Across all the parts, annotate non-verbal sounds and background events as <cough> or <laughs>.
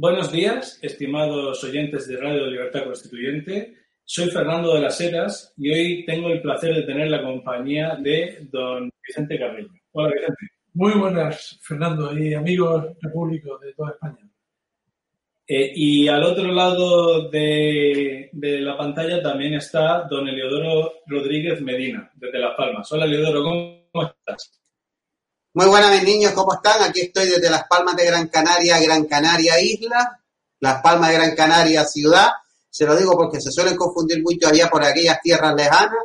Buenos días, estimados oyentes de Radio Libertad Constituyente. Soy Fernando de las Heras y hoy tengo el placer de tener la compañía de don Vicente Carrillo. Hola, Vicente. Muy buenas, Fernando, y amigos repúblicos de toda España. Eh, y al otro lado de, de, la pantalla también está don Eliodoro Rodríguez Medina, desde Las Palmas. Hola, Eliodoro, ¿cómo estás? Muy buenas, niños, ¿cómo están? Aquí estoy desde Las Palmas de Gran Canaria, Gran Canaria Isla, Las Palmas de Gran Canaria Ciudad. Se lo digo porque se suelen confundir mucho allá por aquellas tierras lejanas.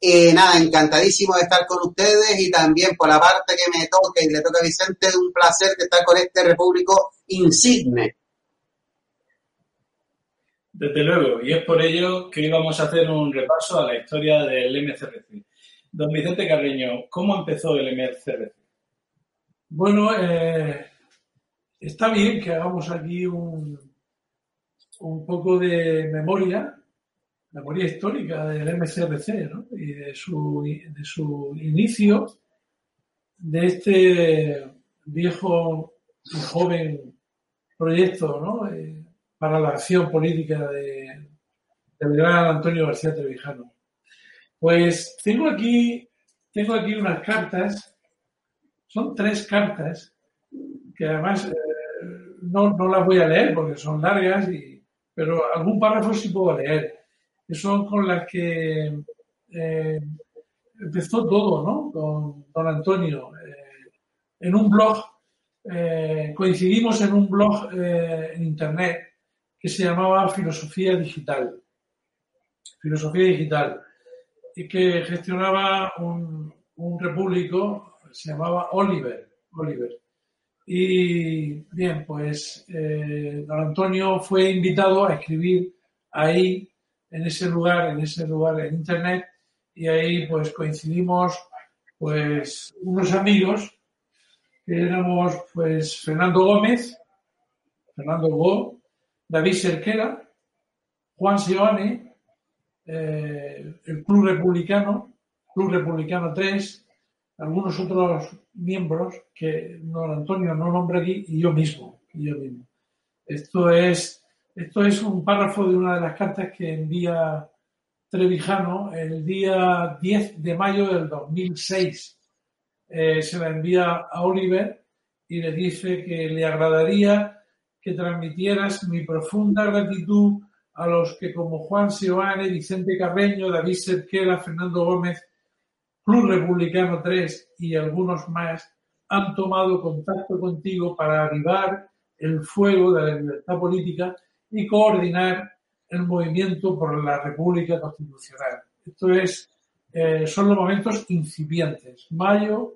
Y nada, encantadísimo de estar con ustedes y también por la parte que me toque y le toca a Vicente, un placer de estar con este repúblico insigne. Desde luego, y es por ello que íbamos a hacer un repaso a la historia del MCRC. Don Vicente Carreño, ¿cómo empezó el MCRC? Bueno, eh, está bien que hagamos aquí un, un poco de memoria, memoria histórica del MCRC ¿no? y de su, de su inicio, de este viejo y joven proyecto ¿no? Eh, para la acción política de, del gran Antonio García Trevijano. Pues tengo aquí, tengo aquí unas cartas, son tres cartas, que además eh, no, no, las voy a leer porque son largas, y, pero algún párrafo sí puedo leer, que son con las que eh, empezó todo, ¿no? Con don Antonio, eh, en un blog, coincidimos en un blog en internet que se llamaba Filosofía Digital. Filosofía Digital. Y que gestionaba un, un repúblico, se llamaba Oliver. Oliver. Y bien, pues eh, don Antonio fue invitado a escribir ahí, en ese lugar, en ese lugar en internet, y ahí pues coincidimos pues unos amigos que éramos pues Fernando Gómez, Fernando Gómez, David Serquera, Juan Seoane, eh, el Club Republicano, Club Republicano 3, algunos otros miembros que don Antonio no nombra aquí y yo mismo. Y yo mismo. Esto, es, esto es un párrafo de una de las cartas que envía Trevijano el día 10 de mayo del 2006. Eh, se la envía a Oliver y le dice que le agradaría que transmitieras mi profunda gratitud a los que como Juan Seoane, Vicente Carreño, David Cerquera, Fernando Gómez, Club Republicano 3 y algunos más han tomado contacto contigo para avivar el fuego de la libertad política y coordinar el movimiento por la República Constitucional. Esto es, eh, son los momentos incipientes. Mayo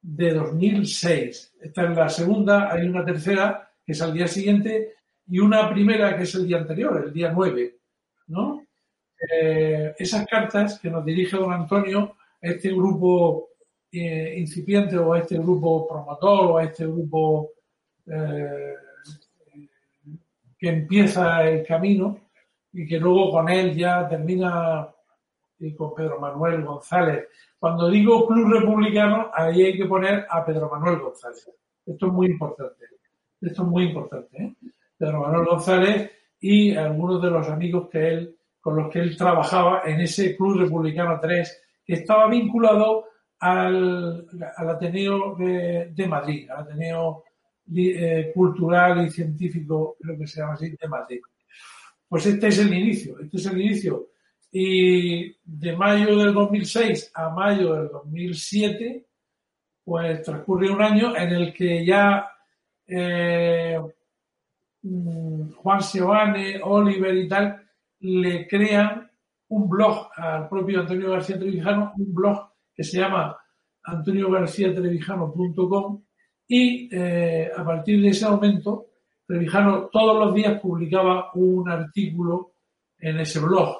de 2006. Esta es la segunda, hay una tercera que es al día siguiente, y una primera que es el día anterior, el día 9, ¿no? Eh, esas cartas que nos dirige don Antonio este grupo eh, incipiente o este grupo promotor o este grupo eh, que empieza el camino y que luego con él ya termina y con Pedro Manuel González. Cuando digo club republicano, ahí hay que poner a Pedro Manuel González. Esto es muy importante. Esto es muy importante. ¿eh? Pedro Manuel González y algunos de los amigos que él, con los que él trabajaba en ese Club Republicano 3, que estaba vinculado al, Ateneo de, Madrid, al Ateneo eh, Cultural y Científico, creo que se llama así, de Madrid. Pues este es el inicio, este es el inicio. Y de mayo del 2006 a mayo del 2007, pues transcurre un año en el que ya eh, mm, Juan Seoane, Oliver y tal, le crean un blog al propio Antonio García Trevijano, un blog que se llama antoniogarciatrevijano.com y eh, a partir de ese momento Trevijano todos los días publicaba un artículo en ese blog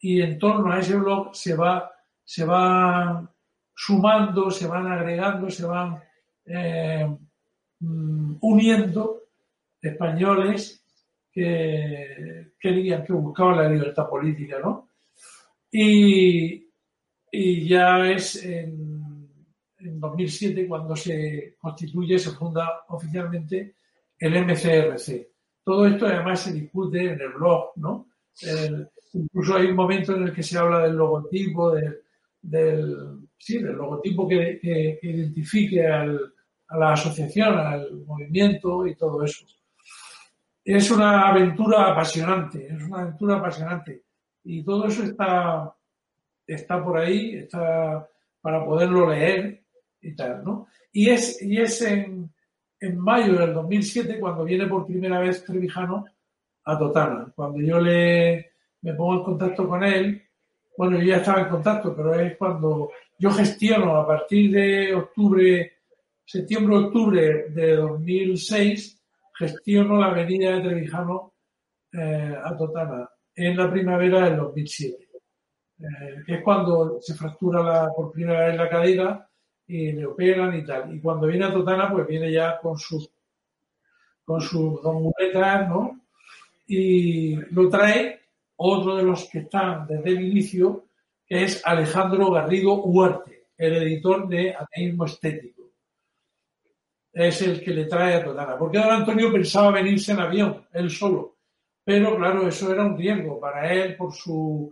y en torno a ese blog se va se van sumando, se van agregando, se van eh, Mm, uniendo españoles que querían, que buscaban la libertad política, ¿no? Y, ya es en, en 2007 cuando se constituye, se funda oficialmente el MCRC. todo esto además se discute en el blog, ¿no? incluso hay un momento en el que se habla del logotipo, del, sí, del logotipo que, que, identifique al, a la asociación, al movimiento y todo eso. Es una aventura apasionante, es una aventura apasionante. Y todo eso está, está por ahí, está para poderlo leer y tal, ¿no? Y es, y es en, en mayo del 2007 cuando viene por primera vez Trevijano a Totana. Cuando yo le, me pongo en contacto con él, bueno, yo ya estaba en contacto, pero es cuando yo gestiono a partir de octubre, septiembre-octubre de 2006, gestiono la avenida de Trevijano eh, a Totana en la primavera del 2007, eh, que es cuando se fractura la, por primera vez la cadera y le operan y tal. Y cuando viene a Totana, pues viene ya con sus con sus dos muletas, ¿no? Y lo trae otro de los que están desde el inicio, que es Alejandro Garrido Huarte, el editor de Ateísmo Estético. Es el que le trae a Totana. Porque don Antonio pensaba venirse en avión, él solo. Pero claro, eso era un riesgo para él por su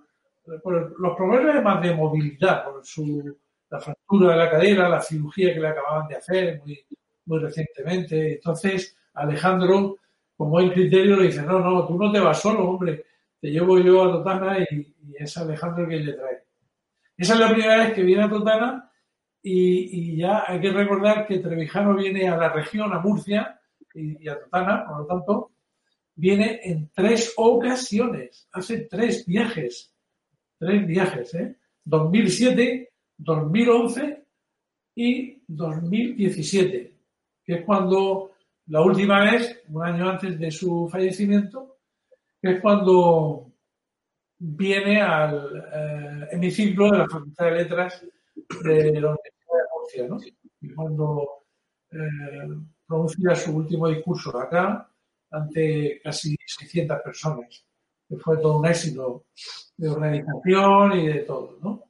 por los problemas de movilidad, por su la fractura de la cadera, la cirugía que le acababan de hacer muy, muy recientemente. Entonces, Alejandro, con buen criterio, le dice, no, no, tú no te vas solo, hombre, te llevo yo a Totana y, es Alejandro quien le trae. Esa es la primera vez que viene a Totana y, ya hay que recordar que Trevijano viene a la región, a Murcia y, a Totana, por lo tanto, viene en tres ocasiones, hace tres viajes, tres viajes, ¿eh? 2007, 2011 y 2017, que es cuando la última vez, un año antes de su fallecimiento, que es cuando viene al eh, hemiciclo de la Facultad de Letras de la Universidad de Murcia, ¿no? Y cuando eh, pronuncia su último discurso acá ante casi 600 personas, que fue todo un éxito de organización y de todo, ¿no?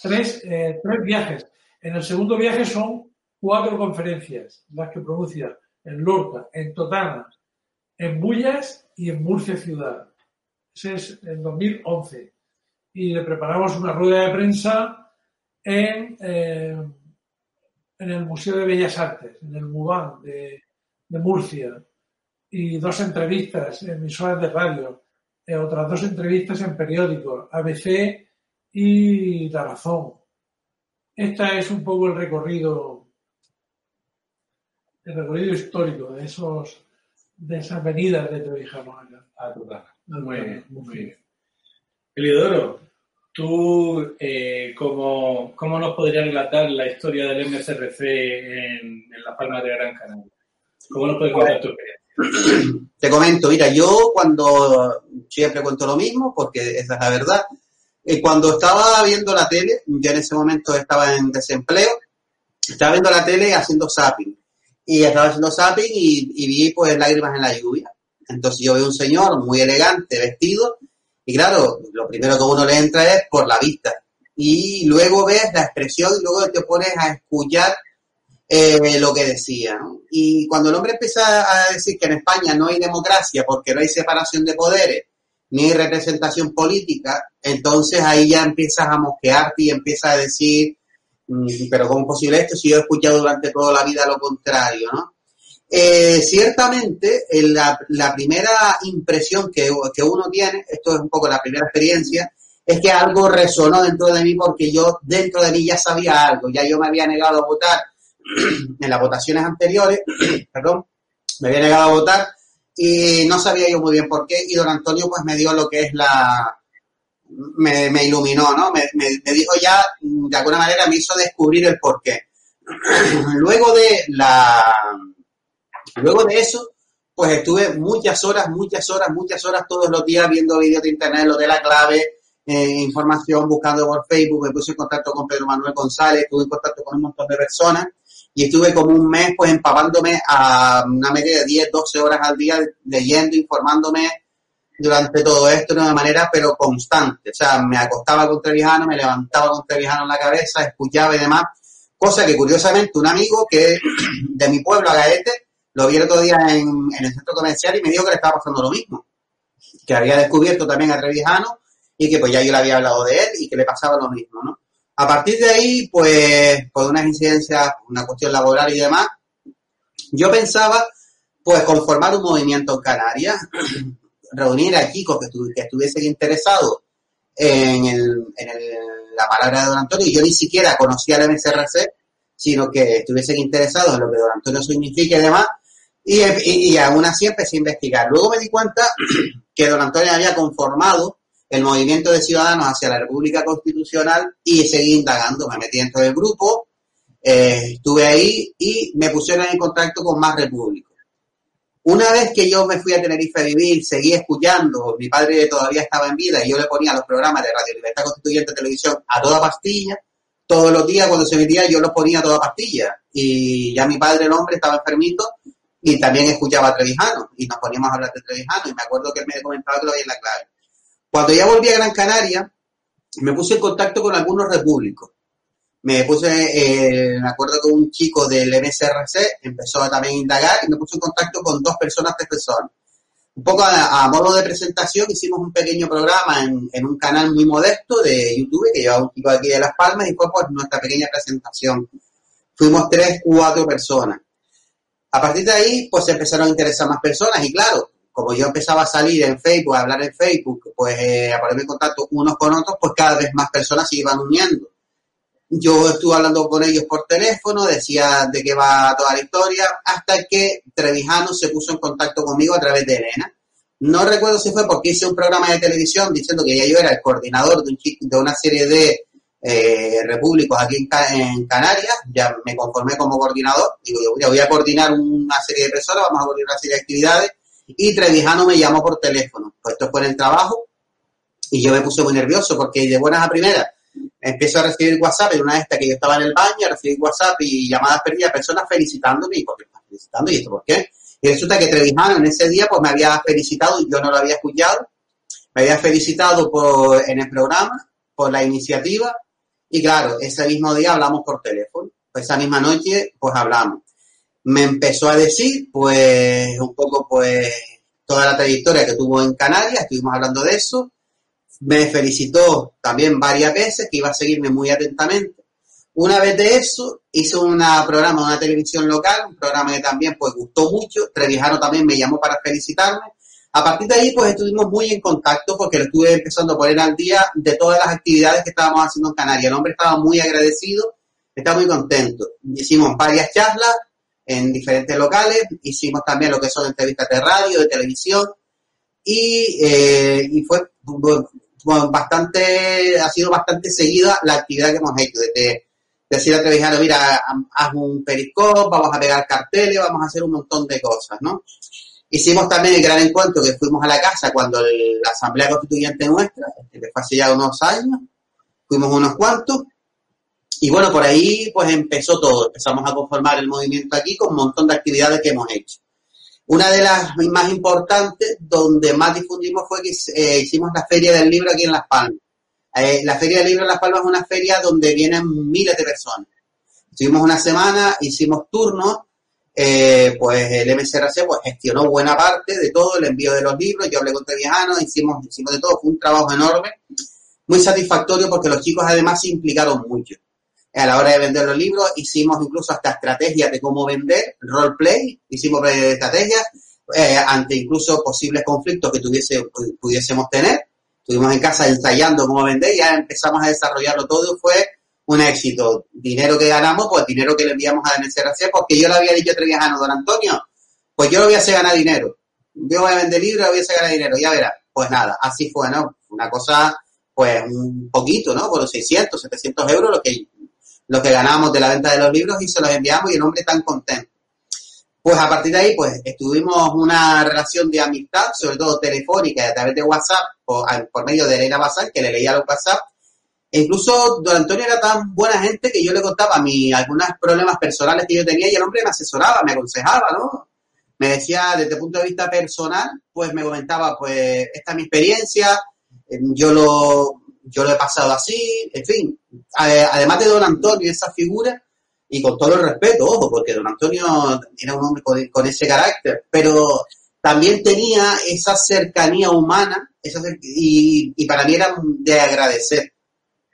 tres, eh, tres viajes. En el segundo viaje son cuatro conferencias, las que pronuncia en Lorca, en Totana, en Bullas y en Murcia Ciudad. Ese es en 2011. Y le preparamos una rueda de prensa en, eh, en el Museo de Bellas Artes, en el MUBAN de, de Murcia. Y dos entrevistas en emisoras de radio. Eh, otras dos entrevistas en periódicos, ABC y la razón. Esta es un poco el recorrido, el recorrido histórico de esos, de esas venidas de Trevijano acá. Ah, muy bien, muy bien. Eliodoro, tú, eh, ¿cómo, ¿cómo, nos podrías relatar la historia del MSRC en, en La Palma de Gran Canaria? ¿Cómo nos puedes contar tu experiencia? <clears throat> Te comento, mira, yo cuando siempre cuento lo mismo, porque esa es la verdad, y cuando estaba viendo la tele, yo en ese momento estaba en desempleo, estaba viendo la tele haciendo zapping. Y estaba haciendo zapping y, vi pues lágrimas en la lluvia. Entonces yo veo un señor muy elegante, vestido, y claro, lo primero que uno le entra es por la vista. Y luego ves la expresión y luego te pones a escuchar eh, lo que decía. Y cuando el hombre empieza a decir que en España no hay democracia porque no hay separación de poderes, ni representación política, entonces ahí ya empiezas a mosquearte y empiezas a decir, mm, pero ¿cómo es posible esto si yo he escuchado durante toda la vida lo contrario, ¿no? Eh, ciertamente, la, la, primera impresión que, que, uno tiene, esto es un poco la primera experiencia, es que algo resonó dentro de mí porque yo dentro de mí ya sabía algo, ya yo me había negado a votar en las votaciones anteriores, <clears throat> perdón, me había negado a votar y no sabía yo muy bien por qué y don Antonio pues me dio lo que es la... me, me iluminó, ¿no? Me, me, dijo ya, de alguna manera me hizo descubrir el por qué. <clears throat> luego de la... Luego de eso, pues estuve muchas horas, muchas horas, muchas horas todos los días viendo vídeos de internet, lo de la clave, eh, información, buscando por Facebook, me puse en contacto con Pedro Manuel González, estuve en contacto con un montón de personas y estuve como un mes pues empapándome a una media de 10, 12 horas al día leyendo, informándome durante todo esto de una manera pero constante. O sea, me acostaba con Trevijano, me levantaba con Trevijano en la cabeza, escuchaba y demás. Cosa que curiosamente un amigo que <clears throat> de mi pueblo, Agaete, lo vi el otro día en, en el centro comercial y me dijo que le estaba pasando lo mismo. Que había descubierto también a Trevijano y que pues ya yo le había hablado de él y que le pasaba lo mismo, ¿no? A partir de ahí, pues, por unas incidencias, una cuestión laboral y demás, yo pensaba, pues, conformar un movimiento en Canarias, <clears throat> reunir a chicos que, estu- que estuviesen interesados en, el, en el- la palabra de Don Antonio. Yo ni siquiera conocía el MSRC, sino que estuviesen interesados en lo que Don Antonio significa y demás. Y, y, y aún así empecé a investigar. Luego me di cuenta <clears throat> que Don Antonio había conformado el movimiento de ciudadanos hacia la República Constitucional y seguí indagando. Me metí dentro del grupo, eh, estuve ahí y me pusieron en contacto con más repúblicos. Una vez que yo me fui a Tenerife a vivir, seguí escuchando, mi padre todavía estaba en vida y yo le ponía los programas de Radio Libertad Constituyente Televisión a toda pastilla, todos los días cuando se emitía yo los ponía a toda pastilla y ya mi padre, el hombre, estaba enfermito y también escuchaba a Trevijano y nos poníamos a hablar de Trevijano y me acuerdo que él me comentaba que lo veía en la clave. Cuando ya volví a Gran Canaria, me puse en contacto con algunos repúblicos. Me puse, eh, me acuerdo que un chico del MSRC empezó también a indagar y me puse en contacto con dos personas, tres personas. Un poco a, modo de presentación hicimos un pequeño programa en, en un canal muy modesto de YouTube que llevaba un chico aquí de Las Palmas y fue pues nuestra pequeña presentación. Fuimos tres, cuatro personas. A partir de ahí, pues se empezaron a interesar más personas y claro, como yo empezaba a salir en Facebook, a hablar en Facebook, pues eh, a ponerme en contacto unos con otros, pues cada vez más personas se iban uniendo. Yo estuve hablando con ellos por teléfono, decía de qué va toda la historia, hasta que Trevijano se puso en contacto conmigo a través de Elena. No recuerdo si fue porque hice un programa de televisión diciendo que ya yo era el coordinador de, un de una serie de eh, repúblicos aquí en, Ca- en Canarias, ya me conformé como coordinador, digo, yo voy a coordinar una serie de personas, vamos a coordinar una serie de actividades, y Trevijano me llamó por teléfono. Pues esto fue en el trabajo, y yo me puse muy nervioso porque de buenas a primeras empiezo a recibir WhatsApp en una de estas que yo estaba en el baño, recibí WhatsApp y llamadas perdidas, personas felicitándome, y ¿por qué felicitando? ¿Y esto por qué? Y resulta que Trevijano en ese día pues me había felicitado y yo no lo había escuchado, me había felicitado en el programa, por la iniciativa, y claro, ese mismo día hablamos por teléfono, esa misma noche pues hablamos. Me empezó a decir pues un poco pues toda la trayectoria que tuvo en Canarias, estuvimos hablando de eso, me felicitó también varias veces que iba a seguirme muy atentamente. Una vez de eso, hice un programa, una televisión local, un programa que también pues gustó mucho. Trevijano también me llamó para felicitarme. A partir de ahí pues estuvimos muy en contacto porque lo estuve empezando a poner al día de todas las actividades que estábamos haciendo en Canarias. El hombre estaba muy agradecido, estaba muy contento. Hicimos varias charlas en diferentes locales, hicimos también lo que son entrevistas de radio, de televisión. Y, eh, y fue bu- bu- bastante, ha sido bastante seguida la actividad que hemos hecho, desde decir a Trevijano, mira, haz un periscope, vamos a pegar carteles, vamos a hacer un montón de cosas, ¿no? Hicimos también el gran encuentro que fuimos a la casa cuando el- la Asamblea Constituyente nuestra, este, que fue hace ya unos años, fuimos unos cuantos, y bueno, por ahí pues empezó todo, empezamos a conformar el movimiento aquí con un montón de actividades que hemos hecho. Una de las más importantes, donde más difundimos, fue que eh, hicimos la Feria del Libro aquí en Las Palmas. Eh, la Feria del Libro en Las Palmas es una feria donde vienen miles de personas. Estuvimos una semana, hicimos turnos, eh, pues el MCRC pues, gestionó buena parte de todo, el envío de los libros, yo hablé con Treviajano, hicimos, hicimos de todo, fue un trabajo enorme, muy satisfactorio porque los chicos además se implicaron mucho. A la hora de vender los libros hicimos incluso hasta estrategias de cómo vender, roleplay, hicimos eh, estrategias eh, ante incluso posibles conflictos que tuviese, pudiésemos tener. Estuvimos en casa ensayando cómo vender ya empezamos a desarrollarlo todo y fue un éxito. Dinero que ganamos, pues dinero que le enviamos a MCRC, porque yo le había dicho a Treviajano, don Antonio, pues yo lo voy a hacer ganar dinero. Yo voy a vender libros, voy a hacer ganar dinero, ya verá. Pues nada, así fue, ¿no? Una cosa, pues un poquito, ¿no? Por los 600, 700 euros lo que, lo que ganamos de la venta de los libros y se los enviamos y el hombre tan contento. Pues a partir de ahí, pues estuvimos una relación de amistad, sobre todo telefónica, a través de WhatsApp, por, por medio de Elena Bazán, que le leía los WhatsApp. E incluso don Antonio era tan buena gente que yo le contaba mí algunos problemas personales que yo tenía y el hombre me asesoraba, me aconsejaba, ¿no? Me decía desde el punto de vista personal, pues me comentaba, pues esta es mi experiencia, yo lo, yo lo he pasado así, en fin. Además de don Antonio, esa figura, y con todo el respeto, ojo, porque don Antonio era un hombre con, ese carácter, pero también tenía esa cercanía humana esa, y, y para mí era de agradecer.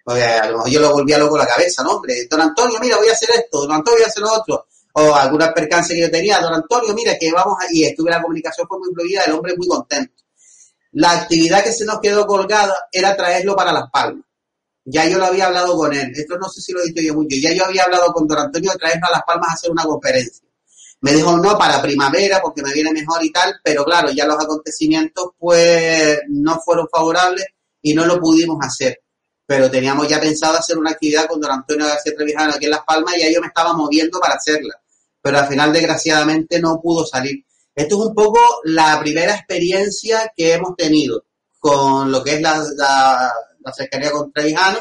Porque a lo mejor yo lo volvía loco la cabeza, ¿no? Hombre, don Antonio, mira, voy a hacer esto, don Antonio, voy a hacer lo otro. O alguna percance que yo tenía, don Antonio, mira, que vamos a... Y estuve la comunicación fue muy fluida, el hombre muy contento. La actividad que se nos quedó colgada era traerlo para Las Palmas. Ya yo lo había hablado con él. Esto no sé si lo he dicho yo mucho. Ya yo había hablado con don Antonio de traerlo a Las Palmas a hacer una conferencia. Me dijo no para primavera porque me viene mejor y tal, pero claro, ya los acontecimientos pues no fueron favorables y no lo pudimos hacer. Pero teníamos ya pensado hacer una actividad con don Antonio García Trevijano aquí en Las Palmas y ya yo me estaba moviendo para hacerla. Pero al final, desgraciadamente, no pudo salir. Esto es un poco la primera experiencia que hemos tenido con lo que es la, cercanía con Trevijano.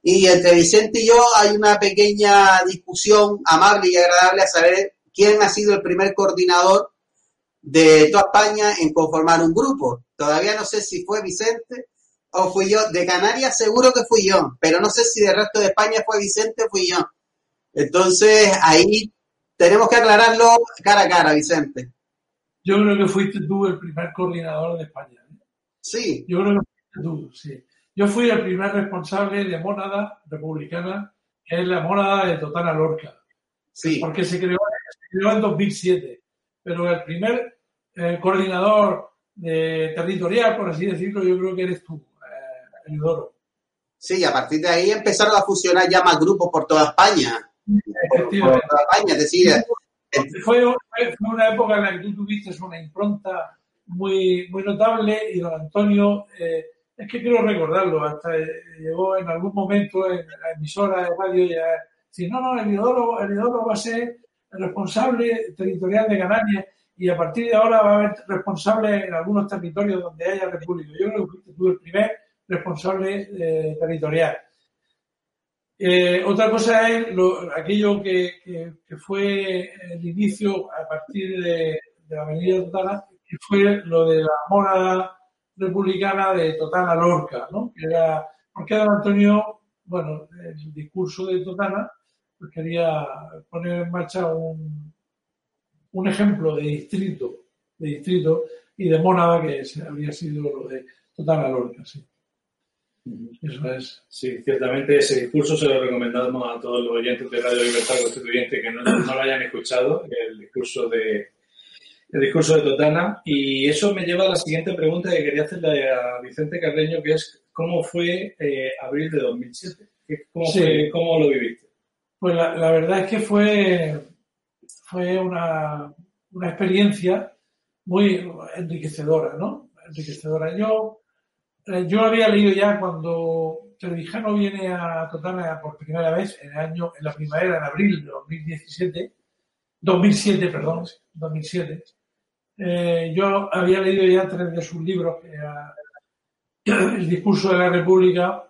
Y entre Vicente y yo hay una pequeña discusión amable y agradable a saber quién ha sido el primer coordinador de toda España en conformar un grupo. Todavía no sé si fue Vicente o fui yo. De Canarias seguro que fui yo, pero no sé si del resto de España fue Vicente o fui yo. Entonces ahí tenemos que aclararlo cara a cara, Vicente. Yo creo que fuiste tú el primer coordinador de España. ¿eh? Sí. Yo creo que fuiste tú, sí. Yo fui el primer responsable de Mónada Republicana, que es la Mónada de Totana Lorca. Sí. Porque se creó, en 2007. Pero el primer eh, coordinador territorial, por así decirlo, yo creo que eres tú, eh, Eudoro. Sí, a partir de ahí empezaron a fusionar ya más grupos por toda España. Por, toda España, es decir... Fue, una época en la que tú tuviste una impronta muy, muy notable y don Antonio... Eh, es que quiero recordarlo, hasta llegó en algún momento en la emisora de radio y si no, no, el Idoro, el va a ser el responsable territorial de Canarias y a partir de ahora va a haber responsable en algunos territorios donde haya república. Yo creo que fuiste tú el primer responsable eh, territorial. Eh, otra cosa es aquello que, fue el inicio a partir de, la Avenida Totana, que fue lo de la mora republicana de Totana Lorca, ¿no? Porque don Antonio, bueno, el discurso de Totana, pues quería poner en marcha un, un ejemplo de distrito, de distrito y de mónada que habría sido lo de Totana Lorca, sí. Eso es. Sí, ciertamente ese discurso se lo recomendamos a todos los oyentes de Radio Libertad Constituyente que no, no lo hayan escuchado, el discurso de, el discurso de Totana. Y eso me lleva a la siguiente pregunta que quería hacerle a Vicente Carreño, que es ¿cómo fue eh, abril de 2007? ¿Cómo, lo viviste? Pues la, verdad es que fue, fue una, una, experiencia muy enriquecedora, ¿no? Enriquecedora. Yo, eh, yo había leído ya cuando Trevijano viene a Totana por primera vez en el año, en la primavera, en abril de 2017, 2007, perdón, 2007, eh, yo había leído ya tres de sus libros, El discurso de la República,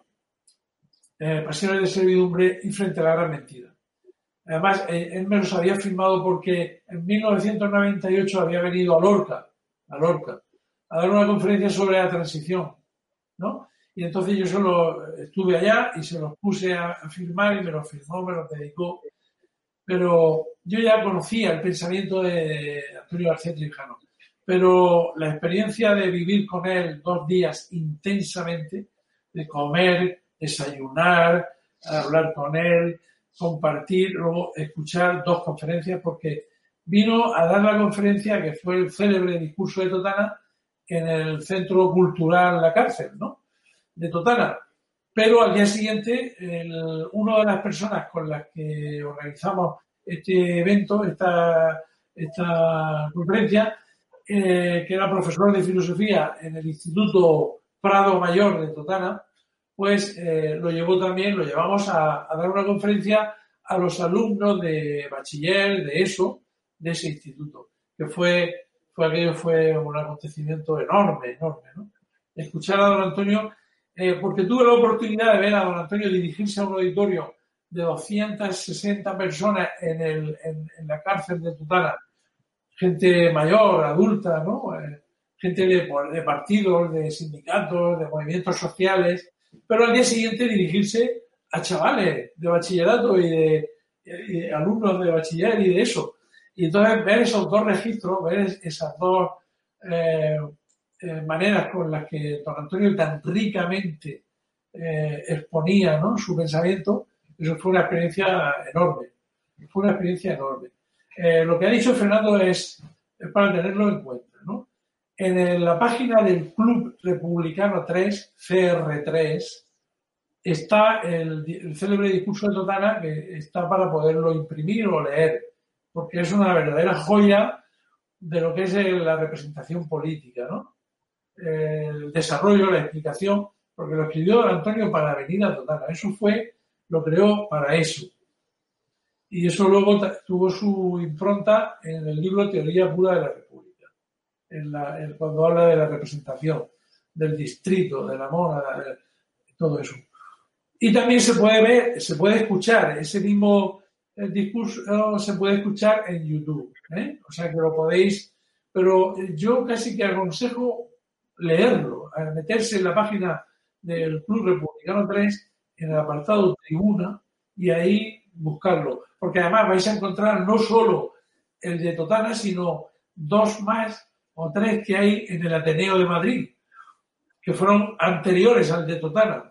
eh, Pasiones de Servidumbre y Frente a la Gran Mentira. Además, eh, él me los había firmado porque en 1998 había venido a Lorca, a Lorca, a dar una conferencia sobre la transición, ¿no? Y entonces yo solo estuve allá y se los puse a, firmar y me los firmó, me los dedicó. Pero yo ya conocía el pensamiento de Antonio García Trijano pero la experiencia de vivir con él dos días intensamente, de comer, desayunar, hablar con él, compartir, luego escuchar dos conferencias, porque vino a dar la conferencia que fue el célebre discurso de Totana en el Centro Cultural La Cárcel, ¿no? De Totana. Pero al día siguiente, una de las personas con las que organizamos este evento, esta, esta conferencia, eh, que era profesor de filosofía en el Instituto Prado Mayor de Totana, pues eh, lo llevó también, lo llevamos a, dar una conferencia a los alumnos de bachiller, de ESO, de ese instituto, que fue, fue aquello fue un acontecimiento enorme, enorme, ¿no? Escuchar a don Antonio, eh, porque tuve la oportunidad de ver a don Antonio dirigirse a un auditorio de 260 personas en, el, en la cárcel de Totana gente mayor, adulta, ¿no? Eh, gente de, partidos, de sindicatos, de movimientos sociales, pero al día siguiente dirigirse a chavales de bachillerato y de, alumnos de bachiller y de eso. Y entonces ver esos dos registros, ver esas dos eh, eh, maneras con las que don Antonio tan ricamente exponía ¿no? su pensamiento, eso fue una experiencia enorme. Fue una experiencia enorme. lo que ha dicho Fernando es, para tenerlo en cuenta. ¿no? En la página del Club Republicano 3, CR3, está el, célebre discurso de Totana que está para poderlo imprimir o leer, porque es una verdadera joya de lo que es la representación política, ¿no? El desarrollo, la explicación, porque lo escribió Antonio para venir a Totana. Eso fue, lo creó para eso. Y eso luego tuvo su impronta en el libro Teoría Pura de la República, en cuando habla de la representación, del distrito, de la mona, todo eso. Y también se puede ver, se puede escuchar ese mismo eh, discurso, se puede escuchar en YouTube. ¿eh? O sea que lo podéis, pero yo casi que aconsejo leerlo, meterse en la página del Club Republicano 3, en el apartado tribuna, y ahí buscarlo. Porque además vais a encontrar no solo el de Totana, sino dos más o tres que hay en el Ateneo de Madrid, que fueron anteriores al de Totana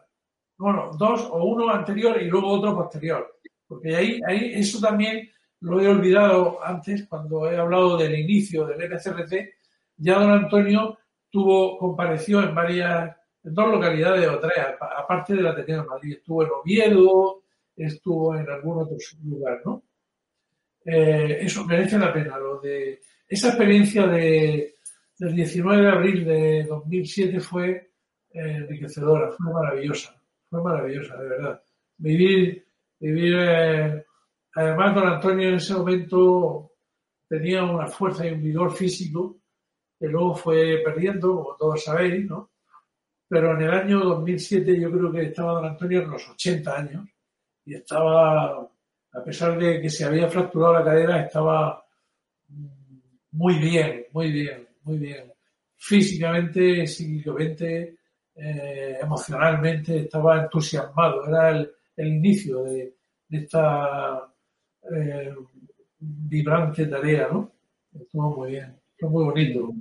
bueno, dos o uno anterior y luego otro posterior. Porque ahí, ahí eso también lo he olvidado antes cuando he hablado del inicio del NCRC. Ya don Antonio tuvo, compareció en varias, en dos localidades o tres, aparte de la Ateneo de Madrid. Estuvo en Oviedo, estuvo en algún otro lugar, ¿no? Eh, eso merece la pena. Lo de esa experiencia de, del 19 de abril de 2007 fue eh, enriquecedora, fue maravillosa fue maravillosa, de verdad. Vivir, vivir, además don Antonio en ese momento tenía una fuerza y un vigor físico que luego fue perdiendo, como todos sabéis, ¿no? Pero en el año 2007 yo creo que estaba don Antonio en los 80 años y estaba, a pesar de que se había fracturado la cadera, estaba muy bien, muy bien, muy bien. Físicamente, psíquicamente, eh, emocionalmente estaba entusiasmado. Era el, inicio de, esta eh, vibrante tarea, ¿no? Estuvo muy bien, estuvo muy bonito.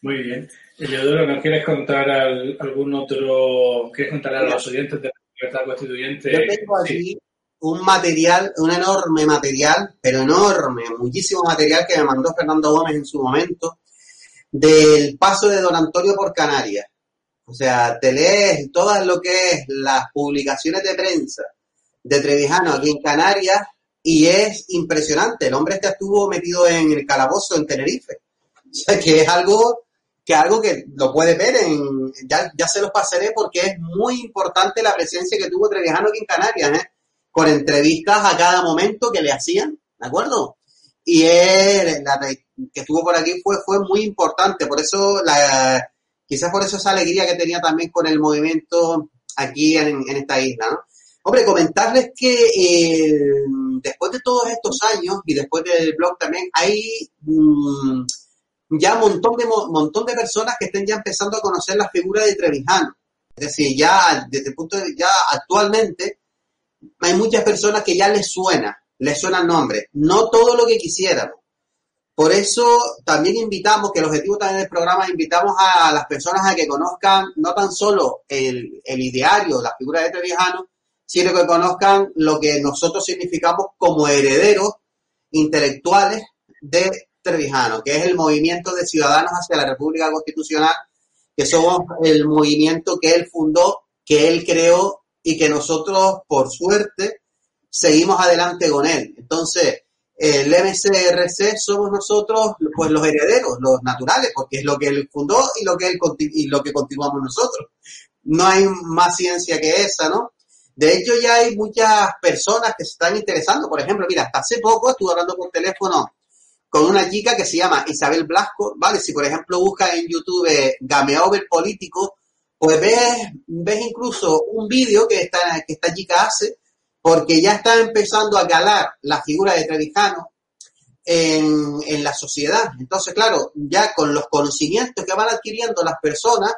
Muy bien. Eleodoro, ¿nos quieres contar algún otro, quieres contar a los oyentes de la libertad constituyente? Yo tengo aquí un material, un enorme material, pero enorme, muchísimo material que me mandó Fernando Gómez en su momento, del paso de don Antonio por Canarias. O sea, te lees todas lo que es las publicaciones de prensa de Trevijano aquí en Canarias y es impresionante. El hombre este estuvo metido en el calabozo en Tenerife. O sea, que es algo que algo que lo puede ver en, ya, ya se los pasaré porque es muy importante la presencia que tuvo Trevijano aquí en Canarias, ¿eh? con entrevistas a cada momento que le hacían, ¿de acuerdo? Y él, la, que estuvo por aquí fue, fue muy importante, por eso la, quizás por eso esa alegría que tenía también con el movimiento aquí en, esta isla, ¿no? Hombre, comentarles que eh, después de todos estos años y después del blog también hay mm, ya un montón de, montón de personas que estén ya empezando a conocer la figura de Trevijano. Es decir, ya desde el punto de ya actualmente hay muchas personas que ya les suena, les suena el nombre. No todo lo que quisiéramos. Por eso también invitamos, que el objetivo también del programa, invitamos a, las personas a que conozcan no tan solo el, ideario, la figura de Trevijano, sino que conozcan lo que nosotros significamos como herederos intelectuales de Trevijano, que es el movimiento de ciudadanos hacia la República Constitucional, que somos el movimiento que él fundó, que él creó y que nosotros, por suerte, seguimos adelante con él. Entonces, el MCRC somos nosotros pues los herederos, los naturales, porque es lo que él fundó y lo que él y lo que continuamos nosotros. No hay más ciencia que esa, ¿no? De hecho, ya hay muchas personas que se están interesando. Por ejemplo, mira, hasta hace poco estuve hablando por teléfono con una chica que se llama Isabel Blasco, ¿vale? Si por ejemplo buscas en YouTube Gameover Político, pues ves, ves incluso un vídeo que esta, que esta chica hace porque ya está empezando a calar la figura de Trevijano en, la sociedad. Entonces, claro, ya con los conocimientos que van adquiriendo las personas,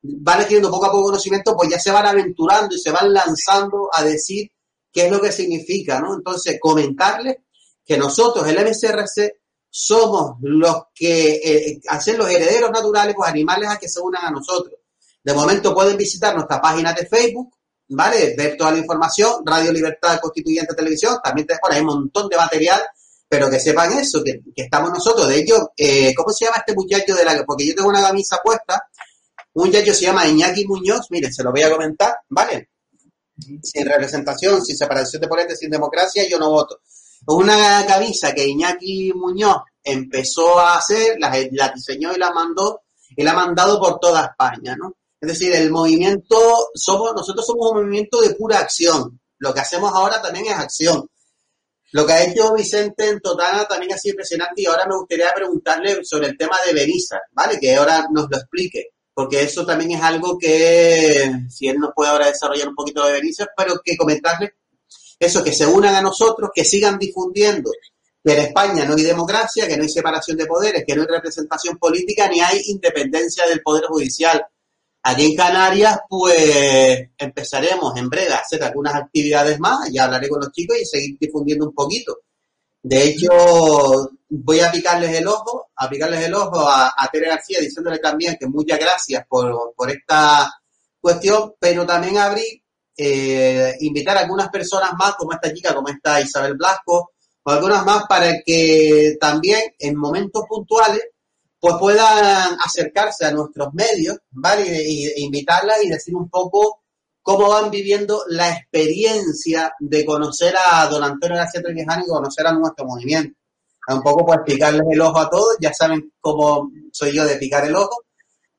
van adquiriendo poco a poco conocimiento, pues ya se van aventurando y se van lanzando a decir qué es lo que significa, ¿no? Entonces, comentarles que nosotros, el MCRC, somos los que eh, hacen los herederos naturales, los animales a que se unan a nosotros. De momento pueden visitar nuestra página de Facebook, ¿vale? Ver toda la información, Radio Libertad Constituyente Televisión, también te hay un montón de material, pero que sepan eso, que, estamos nosotros. De hecho, eh, ¿cómo se llama este muchacho de la Porque yo tengo una camisa puesta, un muchacho se llama Iñaki Muñoz, miren, se lo voy a comentar, ¿vale? Sin representación, sin separación de ponentes, sin democracia, yo no voto. Una camisa que Iñaki Muñoz empezó a hacer, la, la diseñó y la mandó, y la ha mandado por toda España, ¿no? Es decir, el movimiento, somos, nosotros somos un movimiento de pura acción. Lo que hacemos ahora también es acción. Lo que ha hecho Vicente en Totana también ha sido impresionante y ahora me gustaría preguntarle sobre el tema de Benissa, ¿vale? Que ahora nos lo explique, porque eso también es algo que, si él nos puede ahora desarrollar un poquito de Benissa, pero que comentarle eso, que se unan a nosotros, que sigan difundiendo que en España no hay democracia, que no hay separación de poderes, que no hay representación política, ni hay independencia del Poder Judicial. Aquí en Canarias, pues empezaremos en breve a hacer algunas actividades más, ya hablaré con los chicos y seguir difundiendo un poquito. De hecho, voy a picarles el ojo, a picarles el ojo a, Tere García diciéndole también que muchas gracias por, por esta cuestión, pero también abrir, eh, invitar a algunas personas más, como esta chica, como esta Isabel Blasco, o algunas más, para que también en momentos puntuales pues puedan acercarse a nuestros medios, ¿vale? E, invitarlas y decir un poco cómo van viviendo la experiencia de conocer a don Antonio García Trevijano y conocer a nuestro movimiento. Un poco pues picarles el ojo a todos, ya saben cómo soy yo de picar el ojo,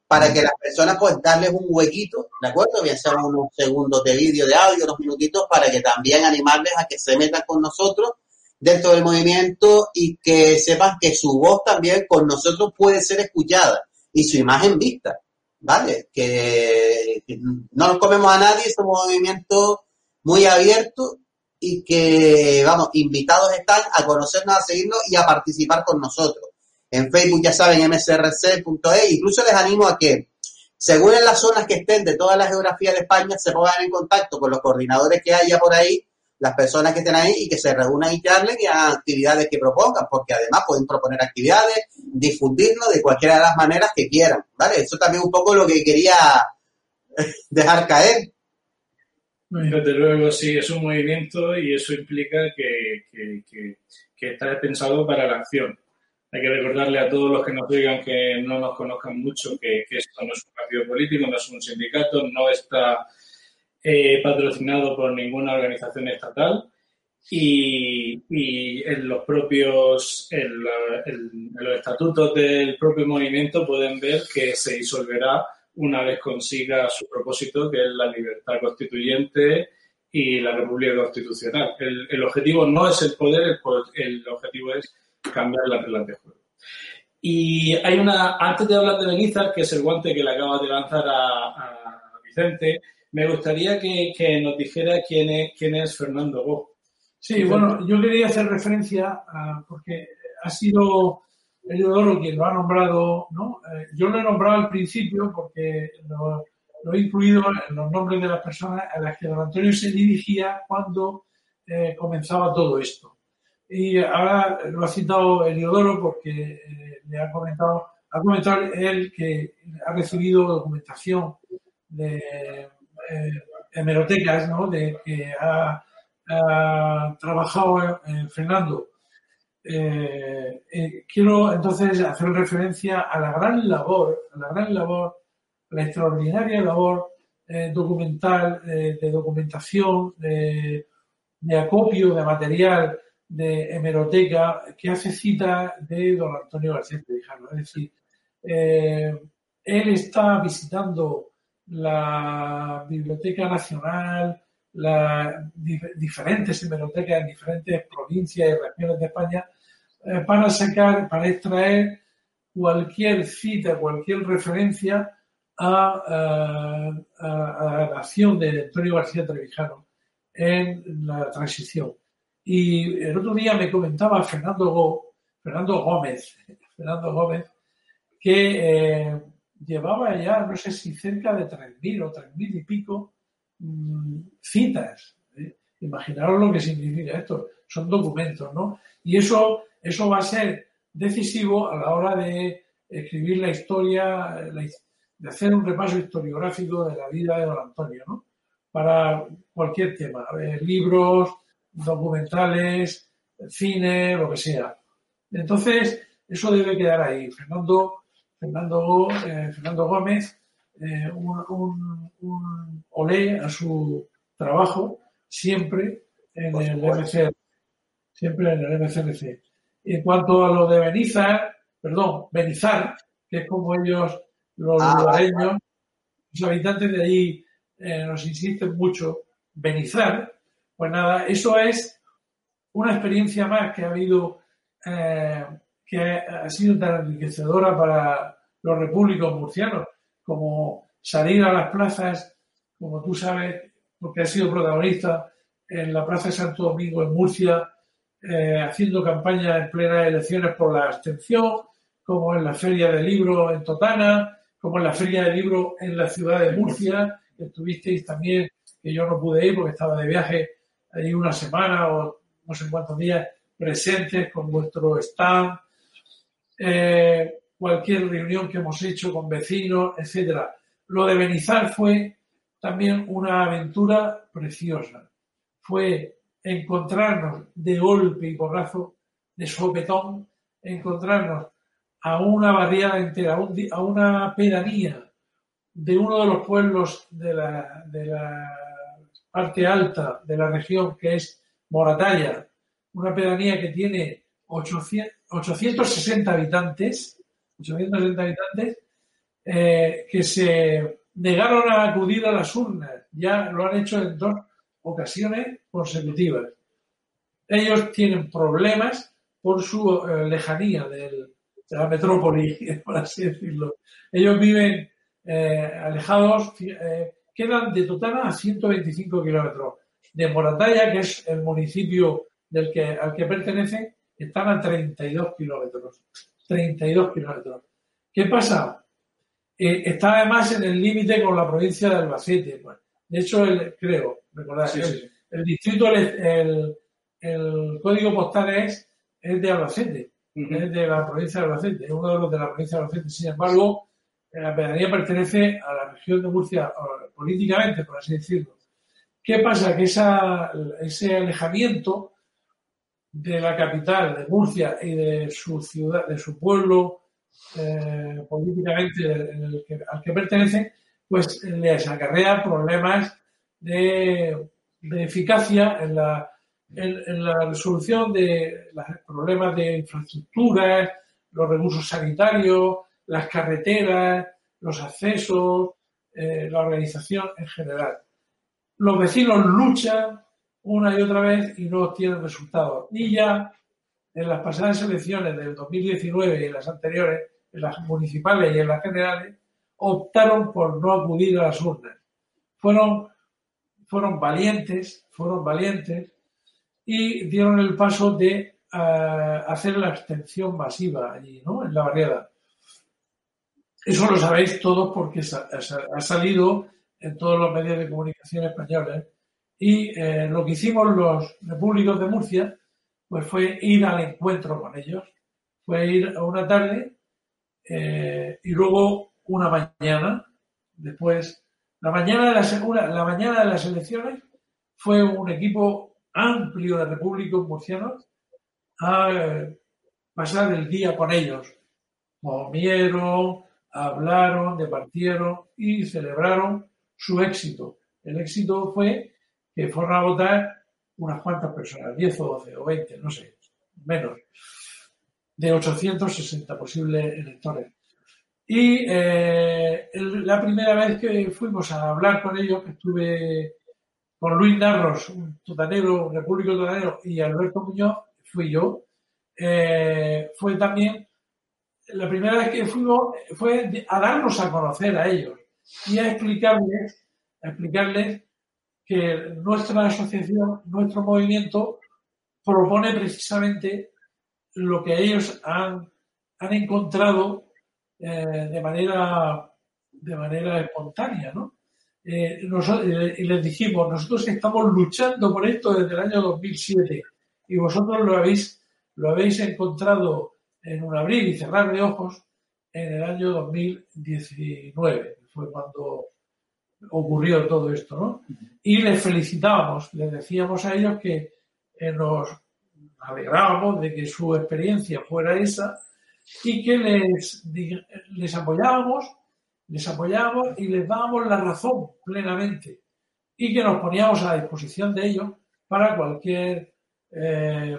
para que las personas pues darles un huequito, ¿de acuerdo? Bien sea unos segundos de vídeo, de audio, unos minutitos, para que también animarles a que se metan con nosotros dentro del movimiento y que sepan que su voz también con nosotros puede ser escuchada y su imagen vista, ¿vale? Que, no nos comemos a nadie, somos un movimiento muy abierto y que, vamos, invitados están a conocernos, a seguirnos y a participar con nosotros. En Facebook ya saben, msrc.e, incluso les animo a que, según en las zonas que estén de toda la geografía de España, se pongan en contacto con los coordinadores que haya por ahí las personas que estén ahí y que se reúnan y charlen y hagan actividades que propongan, porque además pueden proponer actividades, difundirlo de cualquiera de las maneras que quieran, ¿vale? Eso también un poco lo que quería <laughs> dejar caer. Desde luego, sí, es un movimiento y eso implica que, que, está pensado para la acción. Hay que recordarle a todos los que nos digan que no nos conozcan mucho que, que esto no es un partido político, no es un sindicato, no está eh, patrocinado por ninguna organización estatal y, en los propios, los estatutos del propio movimiento pueden ver que se disolverá una vez consiga su propósito, que es la libertad constituyente y la república constitucional. El, objetivo no es el poder, el, objetivo es cambiar las reglas de juego. Y hay una, antes de hablar de Benizar, que es el guante que le acaba de lanzar a, a Vicente, me gustaría que, nos dijera quién es, quién es Fernando Go. Sí, bueno, yo quería hacer referencia a, porque ha sido Oro quien lo ha nombrado, ¿no? Eh, yo lo he nombrado al principio porque lo, he incluido en los nombres de las personas a las que don Antonio se dirigía cuando eh, comenzaba todo esto. Y ahora lo ha citado Eliodoro porque eh, le ha comentado, ha comentado él que ha recibido documentación de hemerotecas ¿no? de que ha, trabajado eh, Fernando. Eh, quiero entonces hacer referencia a la gran labor, a la gran labor, la extraordinaria labor documental, de documentación, de, acopio de material de hemeroteca que hace cita de don Antonio García Trevijano. Es decir, él está visitando la Biblioteca Nacional, las diferentes bibliotecas en diferentes provincias y regiones de España, eh, para sacar, para extraer cualquier cita, cualquier referencia a, la acción de Antonio García Trevijano en la transición. Y el otro día me comentaba Fernando, Fernando Gómez, <laughs> Fernando Gómez, que eh, llevaba ya, no sé si cerca de 3.000 o 3.000 y pico mm, citas. ¿eh? Imaginaros lo que significa esto. Son documentos, ¿no? Y eso, eso va a ser decisivo a la hora de escribir la historia, de hacer un repaso historiográfico de la vida de don Antonio, ¿no? Para cualquier tema, libros, documentales, cine, lo que sea. Entonces, eso debe quedar ahí. Fernando, Fernando, eh, Fernando Gómez, eh, un, un, olé a su trabajo siempre en el MC, siempre en el MCRC. En cuanto a lo de Benizar, perdón, Benizar, que es como ellos, los ah, lugareños, los habitantes de allí eh, nos insisten mucho, Benizar, pues nada, eso es una experiencia más que ha habido, eh, que ha sido tan enriquecedora para los repúblicos murcianos, como salir a las plazas, como tú sabes, porque has sido protagonista en la Plaza de Santo Domingo en Murcia, eh, haciendo campaña en plenas elecciones por la abstención, como en la Feria del Libro en Totana, como en la Feria del Libro en la ciudad de Murcia, que estuvisteis también, que yo no pude ir porque estaba de viaje ahí una semana o no sé cuántos días presentes con vuestro stand, eh, cualquier reunión que hemos hecho con vecinos, etcétera. Lo de Benizar fue también una aventura preciosa. Fue encontrarnos de golpe y porrazo, de sopetón, encontrarnos a una barriada entera, a una pedanía de uno de los pueblos de la, de la parte alta de la región, que es Moratalla, una pedanía que tiene 860 habitantes, 860 habitantes, eh, que se negaron a acudir a las urnas. Ya lo han hecho en dos ocasiones consecutivas. Ellos tienen problemas por su eh, lejanía de la metrópoli, <laughs> por así decirlo. Ellos viven eh, alejados, quedan de Totana a 125 kilómetros. De Moratalla, que es el municipio del que, al que pertenece, están a 32 kilómetros. 32 kilómetros. ¿Qué pasa? Eh, está además en el límite con la provincia de Albacete. Pues. De hecho, el, creo, recordad, el, distrito, el, el, código postal es, es de Albacete, es de la provincia de Albacete, es uno de los de la provincia de Albacete. Sin embargo, la pedanía pertenece a la región de Murcia políticamente, por así decirlo. ¿Qué pasa? Que esa, ese alejamiento de la capital, de Murcia y de su ciudad, de su pueblo eh, políticamente al que pertenece, pues les acarrea problemas de, eficacia en la, en, la resolución de los problemas de infraestructuras, los recursos sanitarios, las carreteras, los accesos, eh, la organización en general. Los vecinos luchan una y otra vez y no obtienen resultados. Y ya en las pasadas elecciones del 2019 y en las anteriores, en las municipales y en las generales, optaron por no acudir a las urnas. Fueron, fueron valientes, fueron valientes y dieron el paso de eh, hacer la abstención masiva allí, ¿no? En la barriada. Eso lo sabéis todos porque ha salido en todos los medios de comunicación españoles. Y eh, lo que hicimos los repúblicos de Murcia, pues fue ir al encuentro con ellos. Fue ir una tarde eh, y luego una mañana, después, la mañana de la la mañana de las elecciones, fue un equipo amplio de repúblicos murcianos a eh, pasar el día con ellos. Comieron, hablaron, departieron y celebraron su éxito. El éxito fue que fueron a votar unas cuantas personas, 10 o 12 o 20, no sé, menos, de 860 posibles electores. Y eh, la primera vez que fuimos a hablar con ellos, que estuve con Luis Narros, un totanero, un repúblico totanero, y Alberto Muñoz, fui yo, eh, fue también, la primera vez que fuimos fue a darnos a conocer a ellos y a explicarles, a explicarles que nuestra asociación, nuestro movimiento, propone precisamente lo que ellos han, han encontrado eh, de, manera, de manera espontánea, ¿no? eh, y les dijimos, nosotros estamos luchando por esto desde el año 2007 y vosotros lo habéis, lo habéis encontrado en un abrir y cerrar de ojos en el año 2019, fue cuando ocurrió todo esto, ¿no? Y les felicitábamos, les decíamos a ellos que eh, nos alegrábamos de que su experiencia fuera esa y que les, les apoyábamos, les apoyábamos y les dábamos la razón plenamente y que nos poníamos a disposición de ellos para cualquier eh,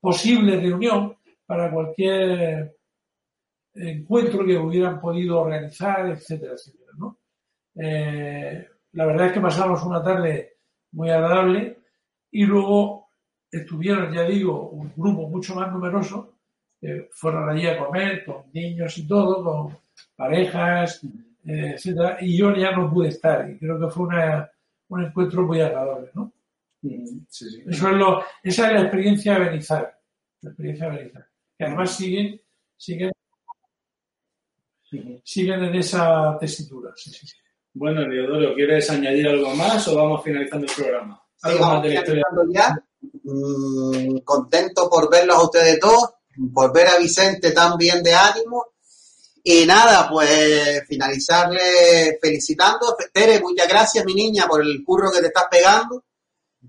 posible reunión, para cualquier encuentro que hubieran podido organizar, etcétera, etcétera. ¿no? Eh, la verdad es que pasamos una tarde muy agradable y luego estuvieron, ya digo, un grupo mucho más numeroso, fueron allí a comer con niños y todo, con parejas, eh, etcétera, y yo ya no pude estar y creo que fue una, un encuentro muy agradable, ¿no? Mm, Eso es lo, esa es la experiencia de Benizar, la experiencia de Benizar, que además siguen, siguen, siguen en esa tesitura. Sí, sí, sí. Bueno, Leodoro, ¿quieres añadir algo más o vamos finalizando el programa? ¿Algo más de la historia? Ya. Mm, contento por verlos a ustedes todos, por ver a Vicente tan bien de ánimo. Y nada, pues finalizarle felicitando. Tere, muchas gracias, mi niña, por el curro que te estás pegando,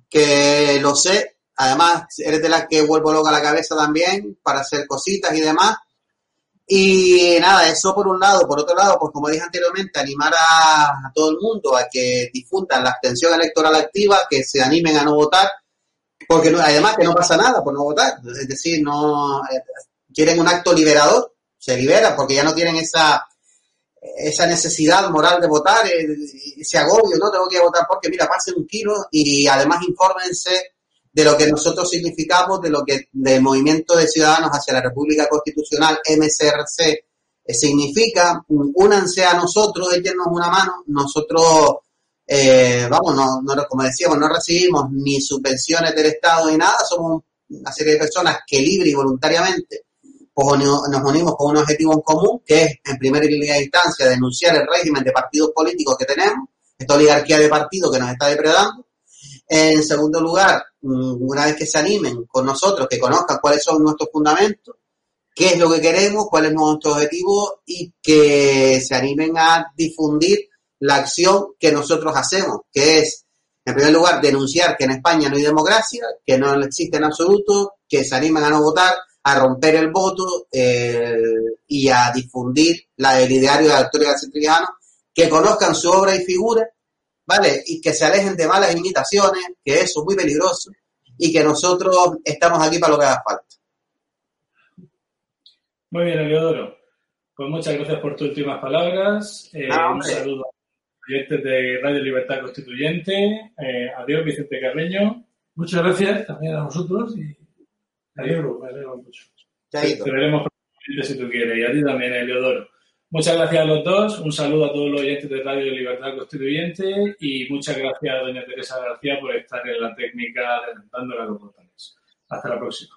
que lo sé. Además, eres de las que vuelvo loca la cabeza también para hacer cositas y demás. Y nada, eso por un lado. Por otro lado, pues como dije anteriormente, animar a, todo el mundo a que difundan la abstención electoral activa, que se animen a no votar, porque además que no pasa nada por no votar. Es decir, no eh, quieren un acto liberador, se libera porque ya no tienen esa esa necesidad moral de votar, eh, ese agobio, no tengo que votar porque mira, pasen un kilo y además infórmense de lo que nosotros significamos, de lo que del movimiento de ciudadanos hacia la República Constitucional, MCRC, eh, significa, únanse a nosotros, échenos una mano, nosotros, eh, vamos, no, no, como decíamos, no recibimos ni subvenciones del Estado ni nada, somos una serie de personas que libre y voluntariamente pues, nos unimos con un objetivo en común, que es, en primera instancia, denunciar el régimen de partidos políticos que tenemos, esta oligarquía de partidos que nos está depredando, en segundo lugar, mm, una vez que se animen con nosotros, que conozcan cuáles son nuestros fundamentos, qué es lo que queremos, cuál es nuestro objetivo y que se animen a difundir la acción que nosotros hacemos, que es, en primer lugar, denunciar que en España no hay democracia, que no existe en absoluto, que se animen a no votar, a romper el voto eh, y a difundir la, el ideario de la Victoria Trujano, que conozcan su obra y figura ¿vale? Y que se alejen de malas imitaciones, que eso es muy peligroso, y que nosotros estamos aquí para lo que haga falta. Muy bien, Eliodoro. Pues muchas gracias por tus últimas palabras. Eh, ah, un saludo a los oyentes de Radio Libertad Constituyente. Eh, adiós, Vicente Carreño. Muchas gracias también a nosotros y me alegro, me alegro mucho. Te veremos si tú quieres. Y a ti también, Eliodoro. Muchas gracias a los dos, un saludo a todos los oyentes de Radio Libertad Constituyente y muchas gracias a doña Teresa García por estar en la técnica adelantando los botones. Hasta la próxima.